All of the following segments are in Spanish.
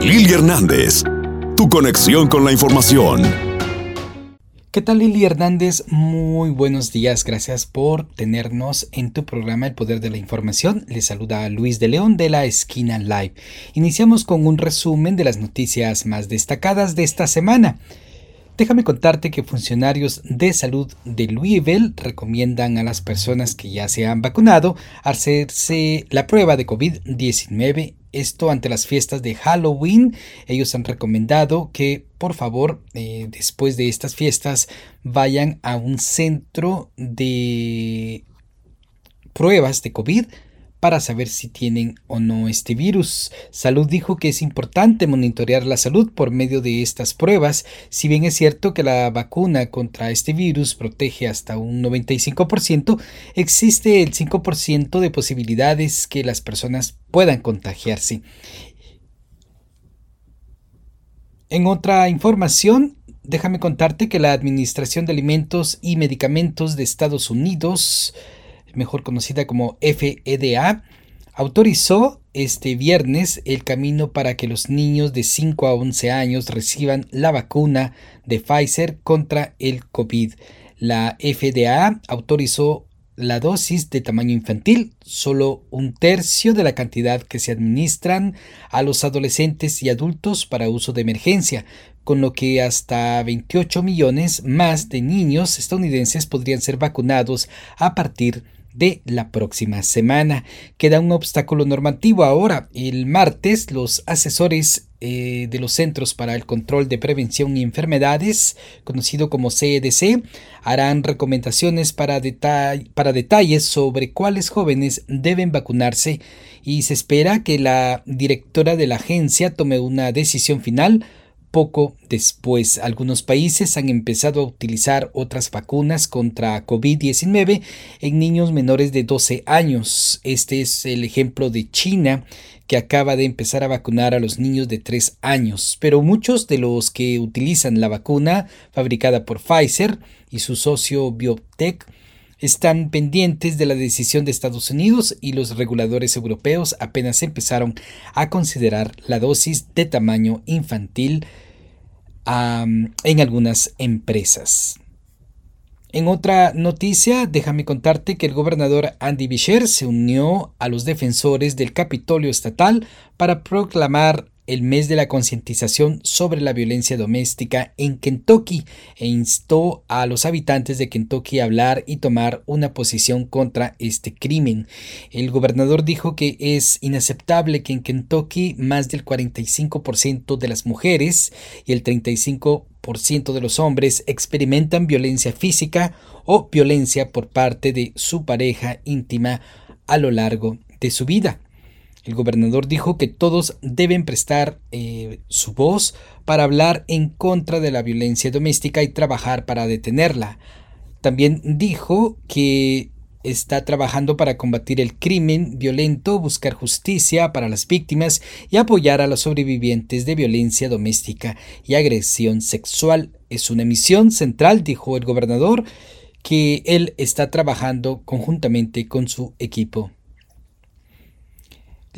Lili Hernández, tu conexión con la información. ¿Qué tal Lili Hernández? Muy buenos días, gracias por tenernos en tu programa El Poder de la Información. Les saluda Luis de León de la Esquina Live. Iniciamos con un resumen de las noticias más destacadas de esta semana. Déjame contarte que funcionarios de salud de Louisville recomiendan a las personas que ya se han vacunado hacerse la prueba de COVID-19 esto ante las fiestas de Halloween. Ellos han recomendado que por favor eh, después de estas fiestas vayan a un centro de pruebas de COVID para saber si tienen o no este virus. Salud dijo que es importante monitorear la salud por medio de estas pruebas, si bien es cierto que la vacuna contra este virus protege hasta un 95%, existe el 5% de posibilidades que las personas puedan contagiarse. En otra información, déjame contarte que la Administración de Alimentos y Medicamentos de Estados Unidos mejor conocida como FEDA, autorizó este viernes el camino para que los niños de 5 a 11 años reciban la vacuna de Pfizer contra el COVID. La FDA autorizó la dosis de tamaño infantil, solo un tercio de la cantidad que se administran a los adolescentes y adultos para uso de emergencia, con lo que hasta 28 millones más de niños estadounidenses podrían ser vacunados a partir de de la próxima semana. Queda un obstáculo normativo ahora. El martes los asesores eh, de los Centros para el Control de Prevención y Enfermedades, conocido como CEDC, harán recomendaciones para, para detalles sobre cuáles jóvenes deben vacunarse y se espera que la directora de la agencia tome una decisión final poco después, algunos países han empezado a utilizar otras vacunas contra COVID-19 en niños menores de 12 años. Este es el ejemplo de China, que acaba de empezar a vacunar a los niños de 3 años. Pero muchos de los que utilizan la vacuna fabricada por Pfizer y su socio Biotech están pendientes de la decisión de Estados Unidos y los reguladores europeos apenas empezaron a considerar la dosis de tamaño infantil en algunas empresas. En otra noticia, déjame contarte que el gobernador Andy Bisher se unió a los defensores del Capitolio Estatal para proclamar el mes de la concientización sobre la violencia doméstica en Kentucky e instó a los habitantes de Kentucky a hablar y tomar una posición contra este crimen. El gobernador dijo que es inaceptable que en Kentucky más del 45% de las mujeres y el 35% de los hombres experimentan violencia física o violencia por parte de su pareja íntima a lo largo de su vida. El gobernador dijo que todos deben prestar eh, su voz para hablar en contra de la violencia doméstica y trabajar para detenerla. También dijo que está trabajando para combatir el crimen violento, buscar justicia para las víctimas y apoyar a los sobrevivientes de violencia doméstica y agresión sexual. Es una misión central, dijo el gobernador, que él está trabajando conjuntamente con su equipo.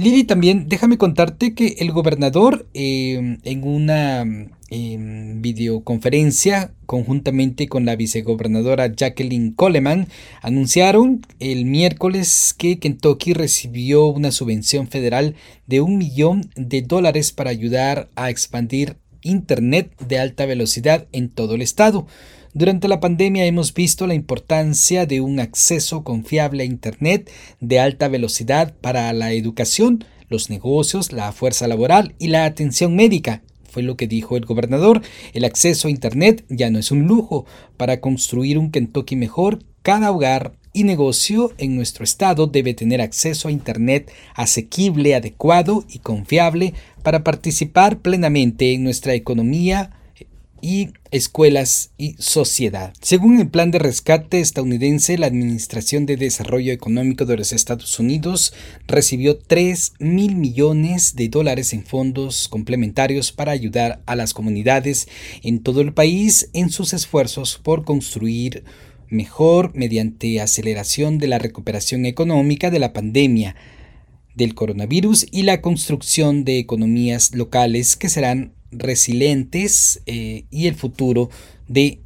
Lili, también déjame contarte que el gobernador em, en una em, videoconferencia conjuntamente con la vicegobernadora Jacqueline Coleman anunciaron el miércoles que Kentucky recibió una subvención federal de un millón de dólares para ayudar a expandir Internet de alta velocidad en todo el estado. Durante la pandemia hemos visto la importancia de un acceso confiable a Internet de alta velocidad para la educación, los negocios, la fuerza laboral y la atención médica. Fue lo que dijo el gobernador. El acceso a Internet ya no es un lujo. Para construir un Kentucky mejor, cada hogar y negocio en nuestro estado debe tener acceso a Internet asequible, adecuado y confiable para participar plenamente en nuestra economía, y escuelas y sociedad. Según el plan de rescate estadounidense, la Administración de Desarrollo Económico de los Estados Unidos recibió 3 mil millones de dólares en fondos complementarios para ayudar a las comunidades en todo el país en sus esfuerzos por construir mejor mediante aceleración de la recuperación económica de la pandemia del coronavirus y la construcción de economías locales que serán resilientes eh, y el futuro de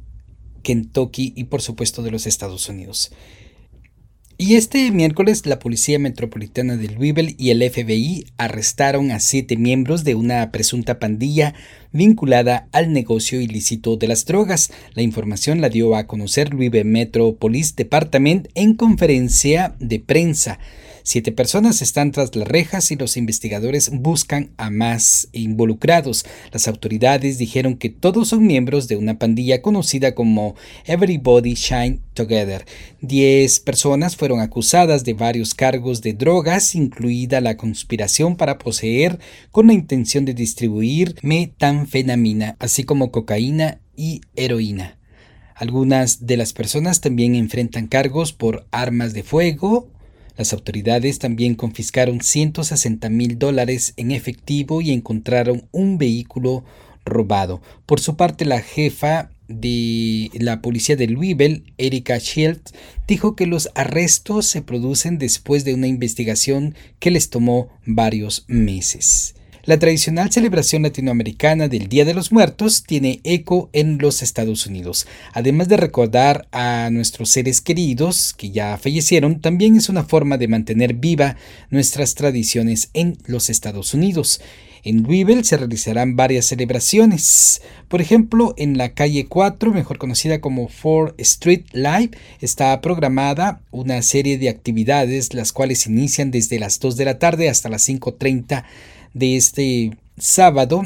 Kentucky y por supuesto de los Estados Unidos. Y este miércoles la Policía Metropolitana de Louisville y el FBI arrestaron a siete miembros de una presunta pandilla vinculada al negocio ilícito de las drogas. La información la dio a conocer Louisville Metro Police Department en conferencia de prensa. Siete personas están tras las rejas y los investigadores buscan a más involucrados. Las autoridades dijeron que todos son miembros de una pandilla conocida como Everybody Shine Together. Diez personas fueron acusadas de varios cargos de drogas, incluida la conspiración para poseer con la intención de distribuir metanfetamina, así como cocaína y heroína. Algunas de las personas también enfrentan cargos por armas de fuego, las autoridades también confiscaron 160 mil dólares en efectivo y encontraron un vehículo robado. Por su parte, la jefa de la policía de Louisville, Erika Shields, dijo que los arrestos se producen después de una investigación que les tomó varios meses. La tradicional celebración latinoamericana del Día de los Muertos tiene eco en los Estados Unidos. Además de recordar a nuestros seres queridos que ya fallecieron, también es una forma de mantener viva nuestras tradiciones en los Estados Unidos. En Louisville se realizarán varias celebraciones. Por ejemplo, en la calle 4, mejor conocida como 4 Street Live, está programada una serie de actividades, las cuales inician desde las 2 de la tarde hasta las 5.30 de este sábado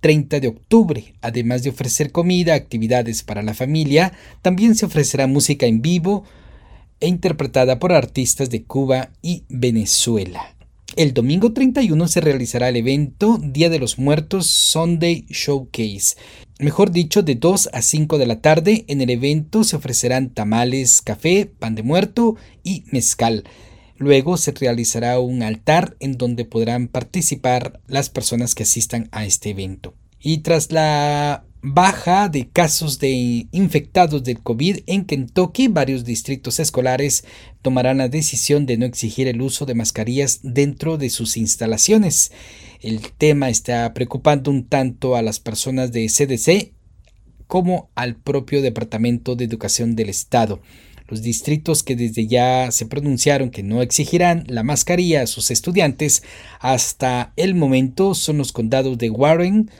30 de octubre. Además de ofrecer comida, actividades para la familia, también se ofrecerá música en vivo e interpretada por artistas de Cuba y Venezuela. El domingo 31 se realizará el evento Día de los Muertos Sunday Showcase. Mejor dicho, de 2 a 5 de la tarde en el evento se ofrecerán tamales, café, pan de muerto y mezcal. Luego se realizará un altar en donde podrán participar las personas que asistan a este evento. Y tras la baja de casos de infectados del COVID en Kentucky, varios distritos escolares tomarán la decisión de no exigir el uso de mascarillas dentro de sus instalaciones. El tema está preocupando un tanto a las personas de CDC como al propio Departamento de Educación del Estado. Los distritos que desde ya se pronunciaron que no exigirán la mascarilla a sus estudiantes hasta el momento son los condados de Warren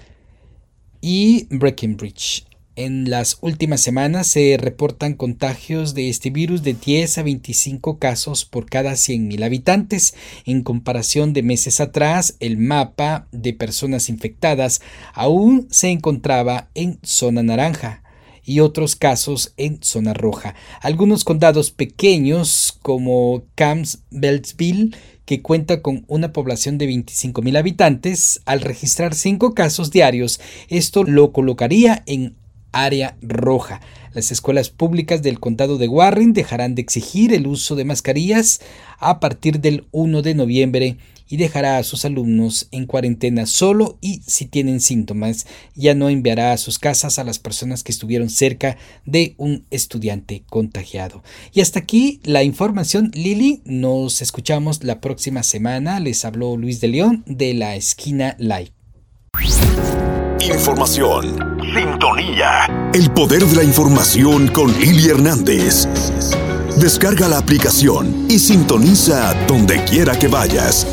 y Breckenridge. En las últimas semanas se reportan contagios de este virus de 10 a 25 casos por cada 100.000 habitantes. En comparación de meses atrás, el mapa de personas infectadas aún se encontraba en zona naranja y otros casos en zona roja. Algunos condados pequeños como Campbellsville que cuenta con una población de 25.000 habitantes, al registrar 5 casos diarios, esto lo colocaría en área roja. Las escuelas públicas del condado de Warren dejarán de exigir el uso de mascarillas a partir del 1 de noviembre y dejará a sus alumnos en cuarentena solo y si tienen síntomas ya no enviará a sus casas a las personas que estuvieron cerca de un estudiante contagiado. Y hasta aquí la información Lili, nos escuchamos la próxima semana, les habló Luis de León de la esquina live. Información. Sintonía. El poder de la información con Lili Hernández. Descarga la aplicación y sintoniza donde quiera que vayas.